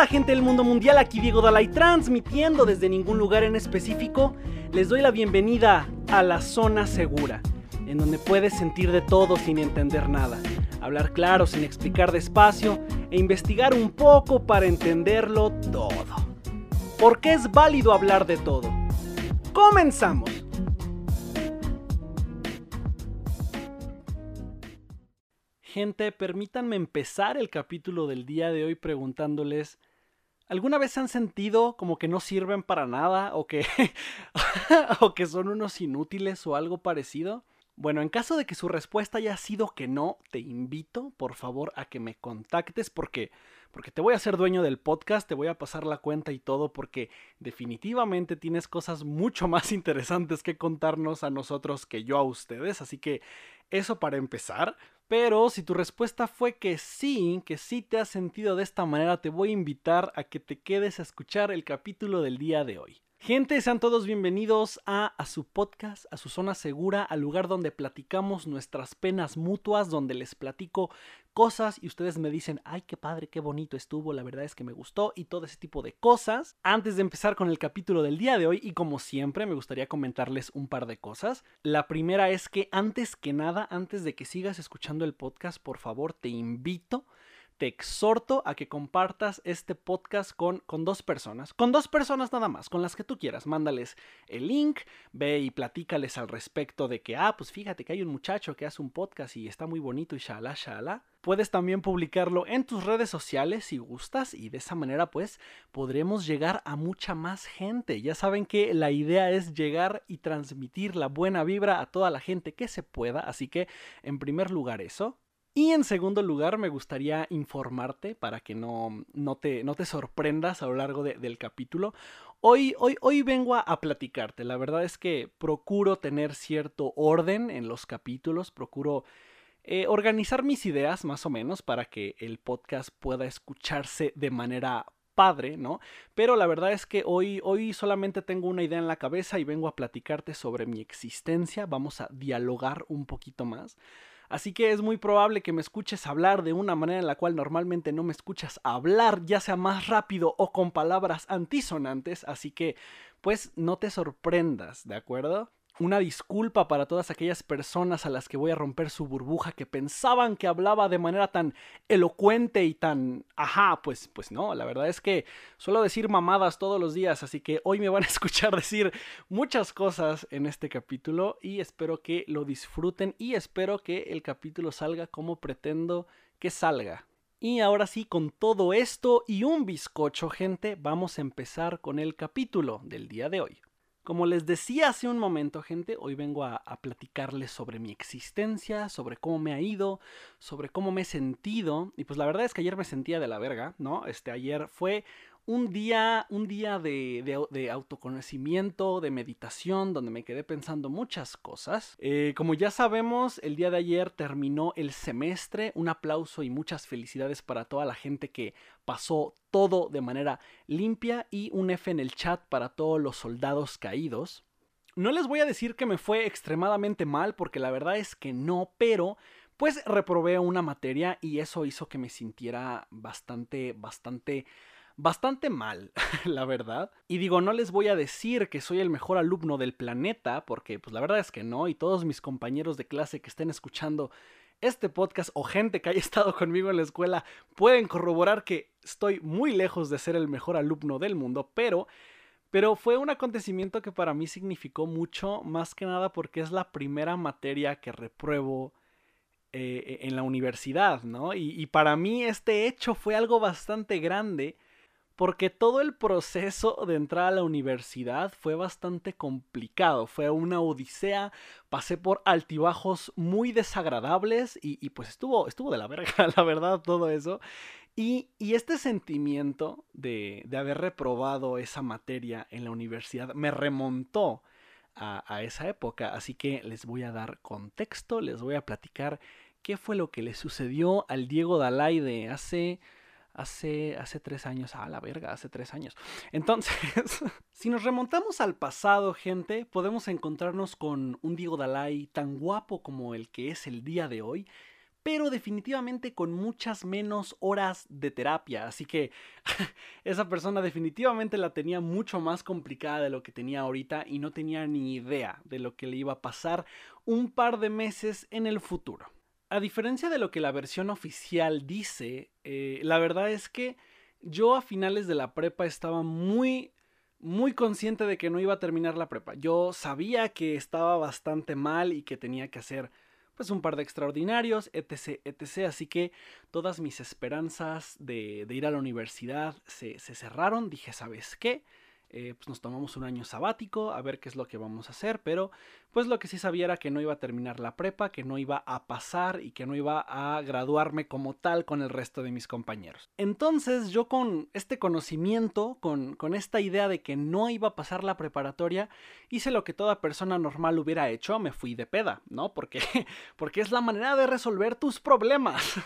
onda gente del mundo mundial? Aquí Diego Dalai transmitiendo desde ningún lugar en específico. Les doy la bienvenida a la zona segura, en donde puedes sentir de todo sin entender nada, hablar claro sin explicar despacio e investigar un poco para entenderlo todo. Porque es válido hablar de todo. Comenzamos. Gente, permítanme empezar el capítulo del día de hoy preguntándoles, ¿alguna vez han sentido como que no sirven para nada o que, o que son unos inútiles o algo parecido? Bueno, en caso de que su respuesta haya sido que no, te invito, por favor, a que me contactes porque porque te voy a hacer dueño del podcast, te voy a pasar la cuenta y todo porque definitivamente tienes cosas mucho más interesantes que contarnos a nosotros que yo a ustedes, así que eso para empezar. Pero si tu respuesta fue que sí, que sí te has sentido de esta manera, te voy a invitar a que te quedes a escuchar el capítulo del día de hoy. Gente, sean todos bienvenidos a, a, su podcast, a su zona segura, al lugar donde platicamos nuestras penas mutuas, donde les platico cosas y ustedes me dicen, ay, qué padre, qué bonito estuvo, la verdad es que me gustó y todo ese tipo de cosas. Antes de empezar con el capítulo del día de hoy, y como siempre, me gustaría comentarles un par de cosas. La primera es que antes que nada, antes de que sigas escuchando el podcast, por favor, te invito te exhorto a que compartas este podcast con, con dos personas, con dos personas nada más, con las que tú quieras. Mándales el link, ve y platícales al respecto de que, ah, pues fíjate que hay un muchacho que hace un podcast y está muy bonito y shala, shala. Puedes también publicarlo en tus redes sociales si gustas y de esa manera pues podremos llegar a mucha más gente. Ya saben que la idea es llegar y transmitir la buena vibra a toda la gente que se pueda, así que en primer lugar eso. Y en segundo lugar, me gustaría informarte para que no, no, te, no te sorprendas a lo largo del capítulo. Hoy, hoy, hoy vengo a, platicarte. La verdad es que procuro tener cierto orden en los capítulos, procuro eh, organizar mis ideas más o menos para que el podcast pueda escucharse de manera padre, ¿no? Pero la verdad es que hoy, hoy solamente tengo una idea en la cabeza y vengo a platicarte sobre mi existencia. Vamos a dialogar un poquito más. Así que es muy probable que me escuches hablar de una manera en la cual normalmente no me escuchas hablar, ya sea más rápido o con palabras antisonantes, así que pues no te sorprendas, ¿de acuerdo? Una disculpa para todas aquellas personas a las que voy a romper su burbuja que pensaban que hablaba de manera tan elocuente y tan ajá, pues pues no, la verdad es que suelo decir mamadas todos los días, así que hoy me van a escuchar decir muchas cosas en este capítulo y espero que lo disfruten y espero que el capítulo salga como pretendo que salga. Y ahora sí, con todo esto y un bizcocho, gente, vamos a empezar con el capítulo del día de hoy. Como les decía hace un momento, gente, hoy vengo a, platicarles sobre mi existencia, sobre cómo me ha ido, sobre cómo me he sentido. Y pues la verdad es que ayer me sentía de la verga, ¿no? Este ayer fue un día, un día de, autoconocimiento, de meditación, donde me quedé pensando muchas cosas. Eh, como ya sabemos, el día de ayer terminó el semestre. Un aplauso y muchas felicidades para toda la gente que pasó todo de manera limpia y un F en el chat para todos los soldados caídos. No les voy a decir que me fue extremadamente mal, porque la verdad es que no, pero pues reprobé una materia y eso hizo que me sintiera bastante, bastante bastante mal, la verdad. Y digo, no les voy a decir que soy el mejor alumno del planeta, porque pues la verdad es que no, y todos mis compañeros de clase que estén escuchando este podcast o gente que haya estado conmigo en la escuela pueden corroborar que estoy muy lejos de ser el mejor alumno del mundo, pero pero fue un acontecimiento que para mí significó mucho, más que nada porque es la primera materia que repruebo eh, en la universidad, ¿no? Y, para mí este hecho fue algo bastante grande porque todo el proceso de entrar a la universidad fue bastante complicado, fue una odisea, pasé por altibajos muy desagradables y, pues estuvo, estuvo de la verga, la verdad, todo eso. Y, este sentimiento de, haber reprobado esa materia en la universidad me remontó a, a esa época, así que les voy a dar contexto, les voy a platicar qué fue lo que le sucedió al Diego Dalai de hace hace, hace tres años. Ah, la verga, hace tres años. Entonces, si nos remontamos al pasado, gente, podemos encontrarnos con un Diego Dalai tan guapo como el que es el día de hoy, pero definitivamente con muchas menos horas de terapia. Así que esa persona definitivamente la tenía mucho más complicada de lo que tenía ahorita y no tenía ni idea de lo que le iba a pasar un par de meses en el futuro. A diferencia de lo que la versión oficial dice, eh, la verdad es que yo a finales de la prepa estaba muy muy consciente de que no iba a terminar la prepa. Yo sabía que estaba bastante mal y que tenía que hacer pues un par de extraordinarios, etc, etc. Así que todas mis esperanzas de, ir a la universidad se, se cerraron. Dije, ¿sabes qué? Eh, pues nos tomamos un año sabático a ver qué es lo que vamos a hacer, pero pues lo que sí sabía era que no iba a terminar la prepa, que no iba a pasar y que no iba a graduarme como tal con el resto de mis compañeros. Entonces yo con este conocimiento, con, con esta idea de que no iba a pasar la preparatoria, hice lo que toda persona normal hubiera hecho, me fui de peda, ¿no? Porque, porque es la manera de resolver tus problemas.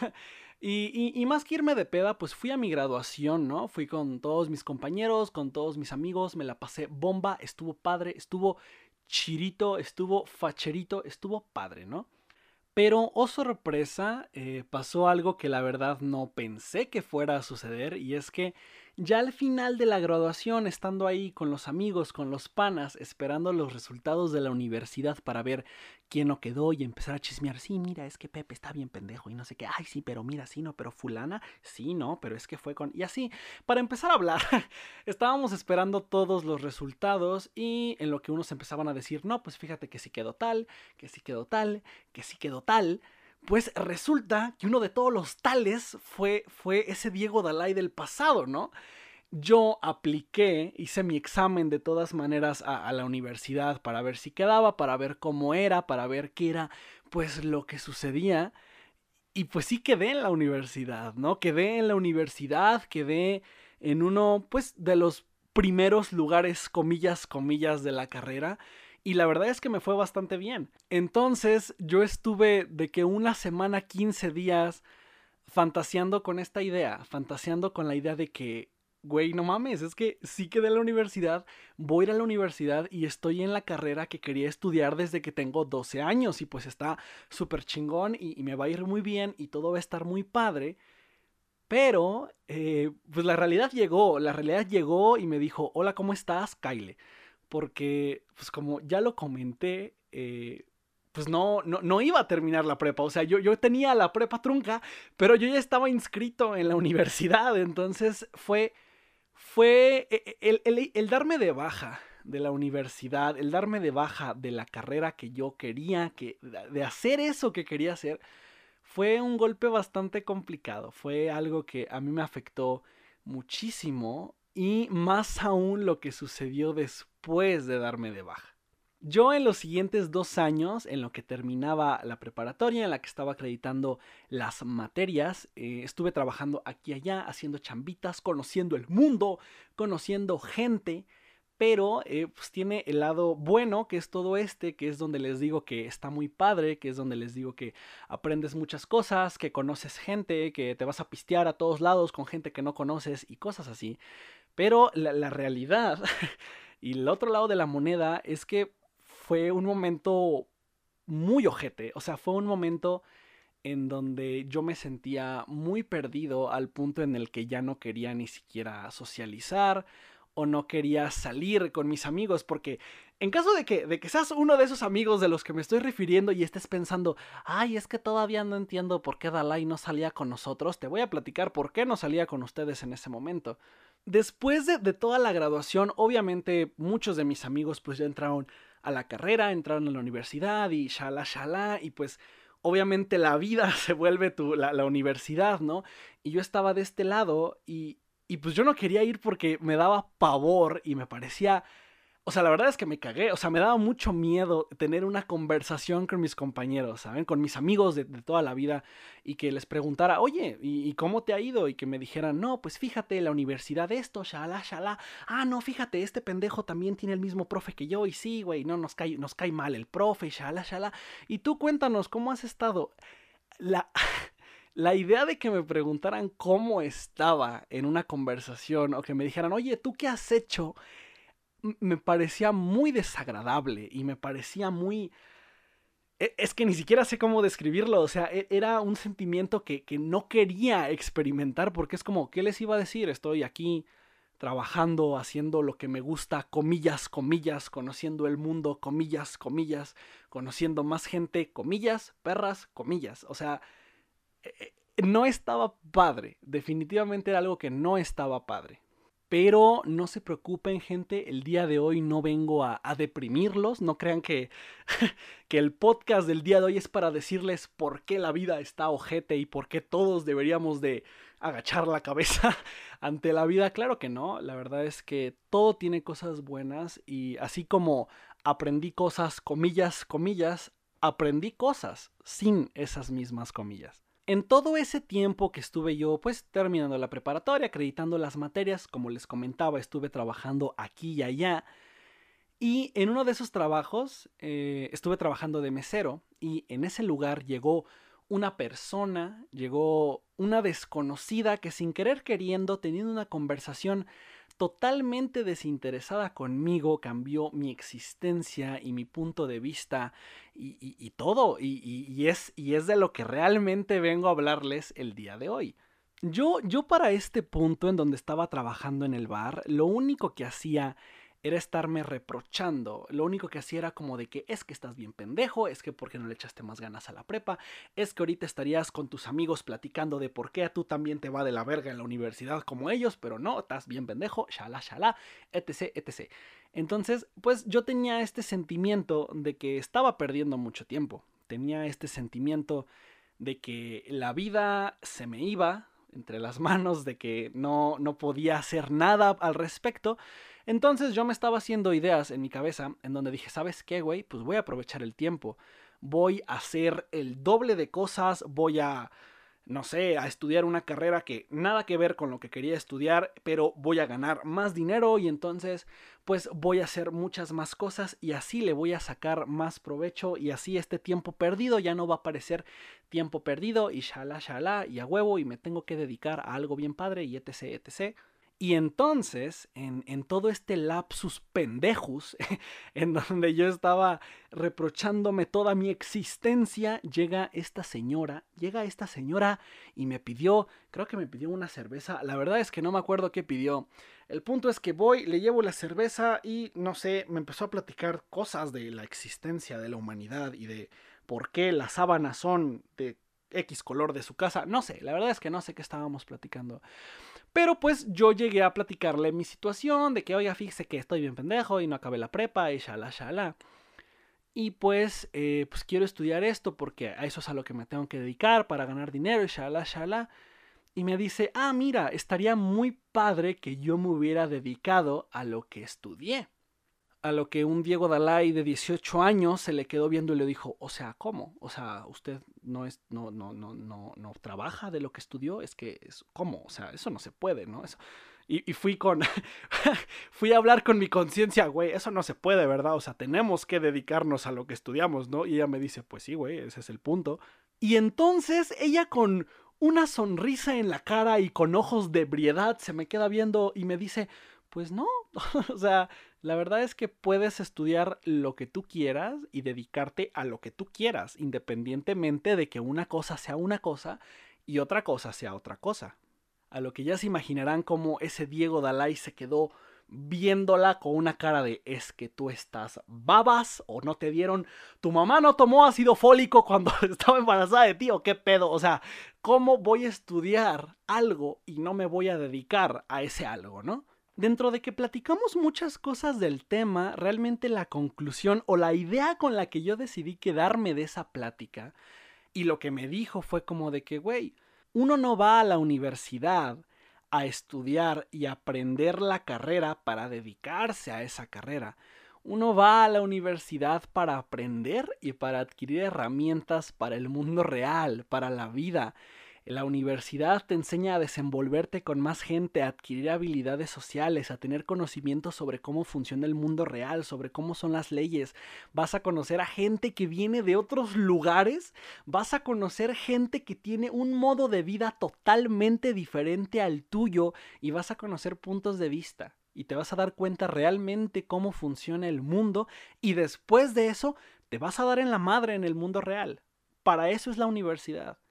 Y, más que irme de peda, pues fui a mi graduación, ¿no? Fui con todos mis compañeros, con todos mis amigos, me la pasé bomba, estuvo padre, estuvo chirito, estuvo facherito, estuvo padre, ¿no? Pero, oh sorpresa, eh, pasó algo que la verdad no pensé que fuera a suceder y es que ya al final de la graduación, estando ahí con los amigos, con los panas, esperando los resultados de la universidad para ver quién no quedó y empezar a chismear, sí, mira, es que Pepe está bien pendejo y no sé qué, ay, sí, pero mira, sí, no, pero fulana, sí, no, pero es que fue con... Y así, para empezar a hablar, estábamos esperando todos los resultados y en lo que unos empezaban a decir, no, pues fíjate que sí quedó tal, que sí quedó tal, que sí quedó tal. Pues resulta que uno de todos los tales fue, fue ese Diego Dalai del pasado, ¿no? Yo apliqué, hice mi examen de todas maneras a, a, la universidad para ver si quedaba, para ver cómo era, para ver qué era, pues lo que sucedía. Y pues sí quedé en la universidad, ¿no? Quedé en la universidad, quedé en uno, pues, de los primeros lugares, comillas, comillas, de la carrera y la verdad es que me fue bastante bien. Entonces yo estuve de que una semana, 15 días fantaseando con esta idea, fantaseando con la idea de que, güey, no mames, es que sí quedé en la universidad, voy a ir a la universidad y estoy en la carrera que quería estudiar desde que tengo 12 años y pues está súper chingón y, me va a ir muy bien y todo va a estar muy padre. Pero, eh, pues la realidad llegó, la realidad llegó y me dijo, hola, ¿cómo estás? Kyle porque, pues como ya lo comenté, eh, pues no, no, no, iba a terminar la prepa. O sea, yo, yo tenía la prepa trunca, pero yo ya estaba inscrito en la universidad. Entonces fue, fue e, e, el, el, darme de baja de la universidad, el darme de baja de la carrera que yo quería, que, de hacer eso que quería hacer, fue un golpe bastante complicado. Fue algo que a mí me afectó muchísimo y más aún lo que sucedió después de darme de baja. Yo en los siguientes dos años, en lo que terminaba la preparatoria, en la que estaba acreditando las materias, eh, estuve trabajando aquí y allá, haciendo chambitas, conociendo el mundo, conociendo gente, pero eh, pues tiene el lado bueno, que es todo este, que es donde les digo que está muy padre, que es donde les digo que aprendes muchas cosas, que conoces gente, que te vas a pistear a todos lados con gente que no conoces y cosas así. Pero la, realidad y el otro lado de la moneda es que fue un momento muy ojete. O sea, fue un momento en donde yo me sentía muy perdido al punto en el que ya no quería ni siquiera socializar o no quería salir con mis amigos porque en caso de que, de que seas uno de esos amigos de los que me estoy refiriendo y estés pensando, ay, es que todavía no entiendo por qué Dalai no salía con nosotros, te voy a platicar por qué no salía con ustedes en ese momento. Después de, toda la graduación, obviamente muchos de mis amigos pues ya entraron a la carrera, entraron a la universidad y shala shala y pues obviamente la vida se vuelve tu, la, la universidad, ¿no? Y yo estaba de este lado y, y pues yo no quería ir porque me daba pavor y me parecía o sea, la verdad es que me cagué. O sea, me daba mucho miedo tener una conversación con mis compañeros, ¿saben? Con mis amigos de, toda la vida y que les preguntara, oye, ¿y, cómo te ha ido? Y que me dijeran, no, pues fíjate, la universidad esto, shala, shala. Ah, no, fíjate, este pendejo también tiene el mismo profe que yo. Y sí, güey, no, nos cae, nos cae mal el profe, shala, shala. Y tú cuéntanos, ¿cómo has estado? La. la idea de que me preguntaran cómo estaba en una conversación o que me dijeran, oye, ¿tú qué has hecho me parecía muy desagradable y me parecía muy e, es que ni siquiera sé cómo describirlo, o sea, e, era un sentimiento que, que no quería experimentar porque es como, ¿qué les iba a decir? Estoy aquí trabajando, haciendo lo que me gusta, comillas, comillas, conociendo el mundo, comillas, comillas, conociendo más gente, comillas, perras, comillas. O sea, no estaba padre, definitivamente era algo que no estaba padre. Pero no se preocupen gente, el día de hoy no vengo a, deprimirlos, no crean que, que el podcast del día de hoy es para decirles por qué la vida está ojete y por qué todos deberíamos de agachar la cabeza ante la vida. Claro que no, la verdad es que todo tiene cosas buenas y así como aprendí cosas, comillas, comillas, aprendí cosas sin esas mismas comillas. En todo ese tiempo que estuve yo pues terminando la preparatoria, acreditando las materias, como les comentaba, estuve trabajando aquí y allá. Y en uno de esos trabajos eh, estuve trabajando de mesero y en ese lugar llegó una persona, llegó una desconocida que sin querer queriendo, teniendo una conversación totalmente desinteresada conmigo, cambió mi existencia y mi punto de vista y, todo. Y, es, y es de lo que realmente vengo a hablarles el día de hoy. Yo, yo para este punto en donde estaba trabajando en el bar, lo único que hacía era estarme reprochando. Lo único que hacía era como de que es que estás bien pendejo, es que porque no le echaste más ganas a la prepa, es que ahorita estarías con tus amigos platicando de por qué a tú también te va de la verga en la universidad como ellos, pero no, estás bien pendejo, shala, shala, etc, etc. Entonces, pues yo tenía este sentimiento de que estaba perdiendo mucho tiempo. Tenía este sentimiento de que la vida se me iba entre las manos, de que no, no podía hacer nada al respecto. Entonces yo me estaba haciendo ideas en mi cabeza en donde dije, ¿sabes qué, güey? Pues voy a aprovechar el tiempo. Voy a hacer el doble de cosas, voy a, no sé, a estudiar una carrera que nada que ver con lo que quería estudiar, pero voy a ganar más dinero y entonces pues voy a hacer muchas más cosas y así le voy a sacar más provecho y así este tiempo perdido ya no va a parecer tiempo perdido y shala shala y a huevo y me tengo que dedicar a algo bien padre y etc etc. Y entonces, en, en, todo este lapsus pendejus, en donde yo estaba reprochándome toda mi existencia, llega esta señora, llega esta señora y me pidió, creo que me pidió una cerveza, la verdad es que no me acuerdo qué pidió. El punto es que voy, le llevo la cerveza y, no sé, me empezó a platicar cosas de la existencia de la humanidad y de por qué las sábanas son de X color de su casa. No sé, la verdad es que no sé qué estábamos platicando. Pero pues yo llegué a platicarle mi situación, de que, oiga, fíjese que estoy bien pendejo y no acabé la prepa y shala, shala. Y pues, eh, pues quiero estudiar esto porque a eso es a lo que me tengo que dedicar para ganar dinero y shala, shala. Y me dice, ah, mira, estaría muy padre que yo me hubiera dedicado a lo que estudié a lo que un Diego Dalai de 18 años se le quedó viendo y le dijo, o sea, ¿cómo? O sea, usted no es, no, no, no, no, no trabaja de lo que estudió, es que, es, ¿cómo? O sea, eso no se puede, ¿no? Eso. Y, y fui con, fui a hablar con mi conciencia, güey, eso no se puede, ¿verdad? O sea, tenemos que dedicarnos a lo que estudiamos, ¿no? Y ella me dice, pues sí, güey, ese es el punto. Y entonces ella con una sonrisa en la cara y con ojos de ebriedad se me queda viendo y me dice, pues no, o sea, la verdad es que puedes estudiar lo que tú quieras y dedicarte a lo que tú quieras, independientemente de que una cosa sea una cosa y otra cosa sea otra cosa. A lo que ya se imaginarán como ese Diego Dalai se quedó viéndola con una cara de es que tú estás babas o no te dieron, tu mamá no tomó ácido fólico cuando estaba embarazada de ti o qué pedo, o sea, ¿cómo voy a estudiar algo y no me voy a dedicar a ese algo, no? Dentro de que platicamos muchas cosas del tema, realmente la conclusión o la idea con la que yo decidí quedarme de esa plática y lo que me dijo fue como de que, güey, uno no va a la universidad a estudiar y aprender la carrera para dedicarse a esa carrera. Uno va a la universidad para aprender y para adquirir herramientas para el mundo real, para la vida. La universidad te enseña a desenvolverte con más gente, a adquirir habilidades sociales, a tener conocimiento sobre cómo funciona el mundo real, sobre cómo son las leyes. Vas a conocer a gente que viene de otros lugares, vas a conocer gente que tiene un modo de vida totalmente diferente al tuyo y vas a conocer puntos de vista y te vas a dar cuenta realmente cómo funciona el mundo y después de eso te vas a dar en la madre en el mundo real. Para eso es la universidad.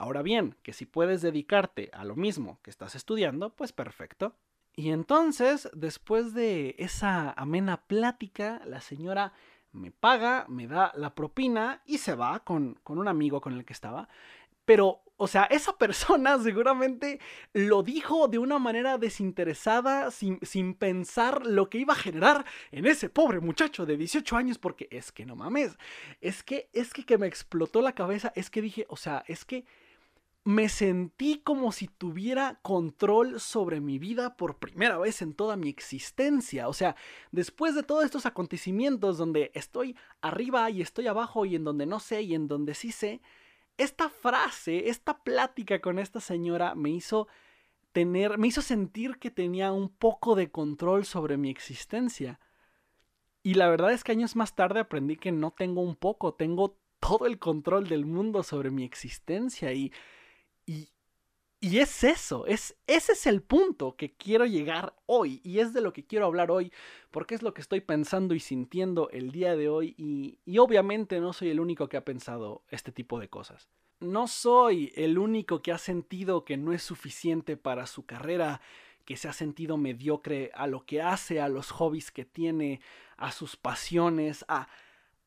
Ahora bien, que si puedes dedicarte a lo mismo que estás estudiando, pues perfecto. Y entonces, después de esa amena plática, la señora me paga, me da la propina y se va con, con un amigo con el que estaba. Pero, o sea, esa persona seguramente lo dijo de una manera desinteresada, sin, sin, pensar lo que iba a generar en ese pobre muchacho de 18 años, porque es que no mames, es que, es que, que me explotó la cabeza, es que dije, o sea, es que me sentí como si tuviera control sobre mi vida por primera vez en toda mi existencia. O sea, después de todos estos acontecimientos donde estoy arriba y estoy abajo y en donde no sé y en donde sí sé, esta frase, esta plática con esta señora me hizo tener, me hizo sentir que tenía un poco de control sobre mi existencia. Y la verdad es que años más tarde aprendí que no tengo un poco, tengo todo el control del mundo sobre mi existencia y y, es eso, es, ese es el punto que quiero llegar hoy y es de lo que quiero hablar hoy porque es lo que estoy pensando y sintiendo el día de hoy y, y obviamente no soy el único que ha pensado este tipo de cosas. No soy el único que ha sentido que no es suficiente para su carrera, que se ha sentido mediocre a lo que hace, a los hobbies que tiene, a sus pasiones, a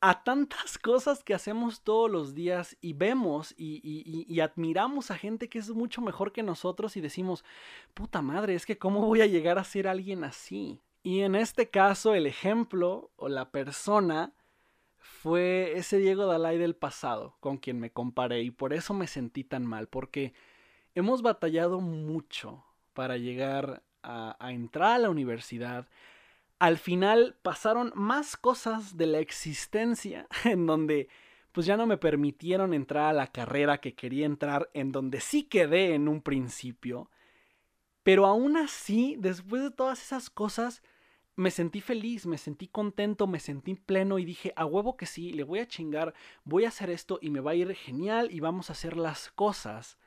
a tantas cosas que hacemos todos los días y vemos y, admiramos a gente que es mucho mejor que nosotros y decimos, puta madre, es que cómo voy a llegar a ser alguien así. Y en este caso el ejemplo o la persona fue ese Diego Dalai del pasado con quien me comparé y por eso me sentí tan mal, porque hemos batallado mucho para llegar a, a entrar a la universidad, al final pasaron más cosas de la existencia en donde pues ya no me permitieron entrar a la carrera que quería entrar, en donde sí quedé en un principio. Pero aún así, después de todas esas cosas, me sentí feliz, me sentí contento, me sentí pleno y dije, a huevo que sí, le voy a chingar, voy a hacer esto y me va a ir genial y vamos a hacer las cosas.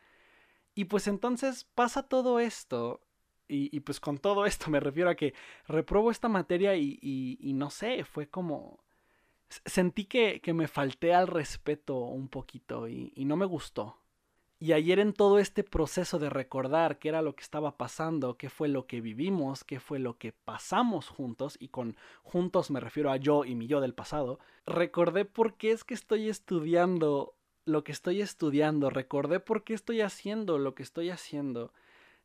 Y pues entonces pasa todo esto y, pues con todo esto me refiero a que reprobo esta materia y, no sé, fue como... Sentí que, me falté al respeto un poquito y, no me gustó. Y ayer en todo este proceso de recordar qué era lo que estaba pasando, qué fue lo que vivimos, qué fue lo que pasamos juntos, y con juntos me refiero a yo y mi yo del pasado, recordé por qué es que estoy estudiando lo que estoy estudiando, recordé por qué estoy haciendo lo que estoy haciendo.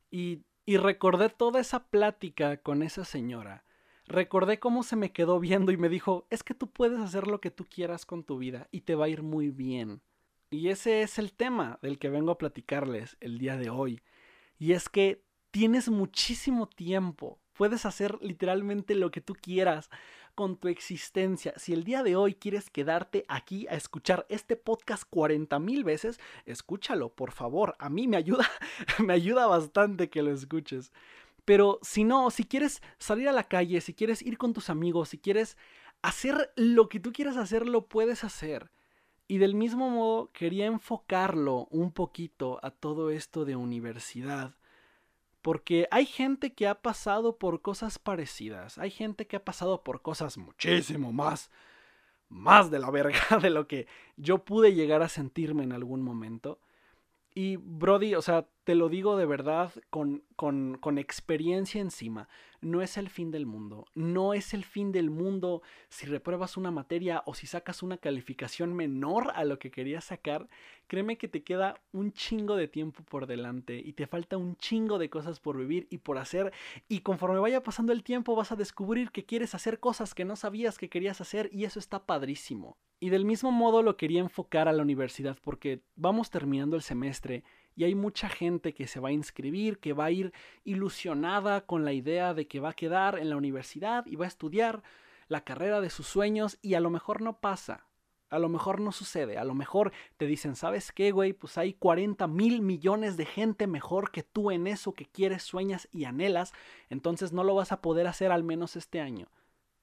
Y y recordé toda esa plática con esa señora. Recordé cómo se me quedó viendo y me dijo, es que tú puedes hacer lo que tú quieras con tu vida y te va a ir muy bien. Y ese es el tema del que vengo a platicarles el día de hoy. Y es que tienes muchísimo tiempo, puedes hacer literalmente lo que tú quieras con tu existencia. Si el día de hoy quieres quedarte aquí a escuchar este podcast 40 mil veces, escúchalo, por favor. A mí me ayuda, me ayuda bastante que lo escuches. Pero si no, si quieres salir a la calle, si quieres ir con tus amigos, si quieres hacer lo que tú quieras hacer, lo puedes hacer. Y del mismo modo quería enfocarlo un poquito a todo esto de universidad porque hay gente que ha pasado por cosas parecidas, hay gente que ha pasado por cosas muchísimo más, más de la verga de lo que yo pude llegar a sentirme en algún momento. Y Brody, o sea, te lo digo de verdad con, con, con, experiencia encima, no es el fin del mundo, no es el fin del mundo si repruebas una materia o si sacas una calificación menor a lo que querías sacar, créeme que te queda un chingo de tiempo por delante y te falta un chingo de cosas por vivir y por hacer y conforme vaya pasando el tiempo vas a descubrir que quieres hacer cosas que no sabías que querías hacer y eso está padrísimo. Y del mismo modo lo quería enfocar a la universidad porque vamos terminando el semestre y hay mucha gente que se va a inscribir, que va a ir ilusionada con la idea de que va a quedar en la universidad y va a estudiar la carrera de sus sueños y a lo mejor no pasa. A lo mejor no sucede, a lo mejor te dicen, ¿sabes qué, güey? Pues hay 40 mil millones de gente mejor que tú en eso que quieres, sueñas y anhelas, entonces no lo vas a poder hacer al menos este año.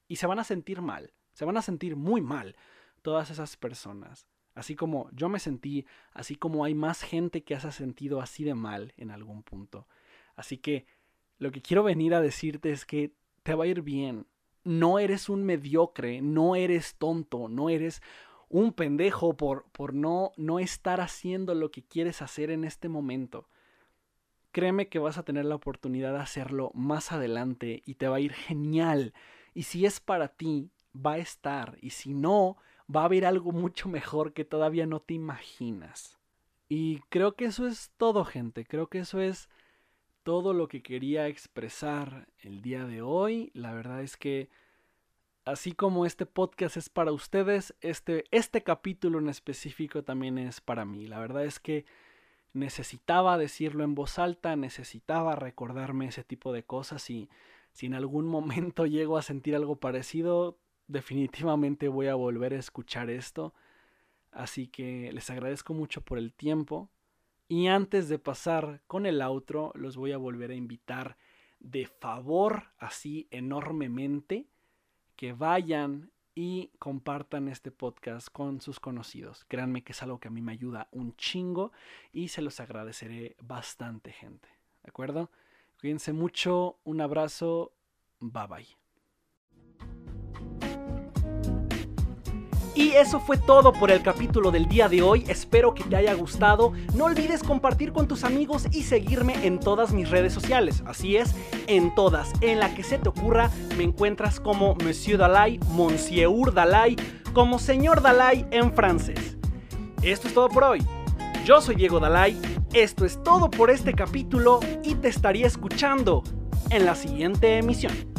Y se van a sentir mal, se van a sentir muy mal, todas esas personas. Así como yo me sentí, así como hay más gente que se ha sentido así de mal en algún punto. Así que lo que quiero venir a decirte es que te va a ir bien. No eres un mediocre, no eres tonto, no eres un pendejo por, por no, no estar haciendo lo que quieres hacer en este momento. Créeme que vas a tener la oportunidad de hacerlo más adelante y te va a ir genial. Y si es para ti, va a estar. Y si no, va a haber algo mucho mejor que todavía no te imaginas. Y creo que eso es todo, gente. Creo que eso es todo lo que quería expresar el día de hoy. La verdad es que así como este podcast es para ustedes, este, este capítulo en específico también es para mí. La verdad es que necesitaba decirlo en voz alta, necesitaba recordarme ese tipo de cosas y si en algún momento llego a sentir algo parecido, definitivamente voy a volver a escuchar esto. Así que les agradezco mucho por el tiempo. Y antes de pasar con el outro, los voy a volver a invitar de favor, así enormemente, que vayan y compartan este podcast con sus conocidos. Créanme que es algo que a mí me ayuda un chingo y se los agradeceré bastante, gente. ¿De acuerdo? Cuídense mucho, un abrazo, bye bye. Y eso fue todo por el capítulo del día de hoy. Espero que te haya gustado. No olvides compartir con tus amigos y seguirme en todas mis redes sociales. Así es, en todas. En la que se te ocurra, me encuentras como Monsieur Dalai, Monsieur Dalai, como Señor Dalai en francés. Esto es todo por hoy. Yo soy Diego Dalai. Esto es todo por este capítulo y te estaría escuchando en la siguiente emisión.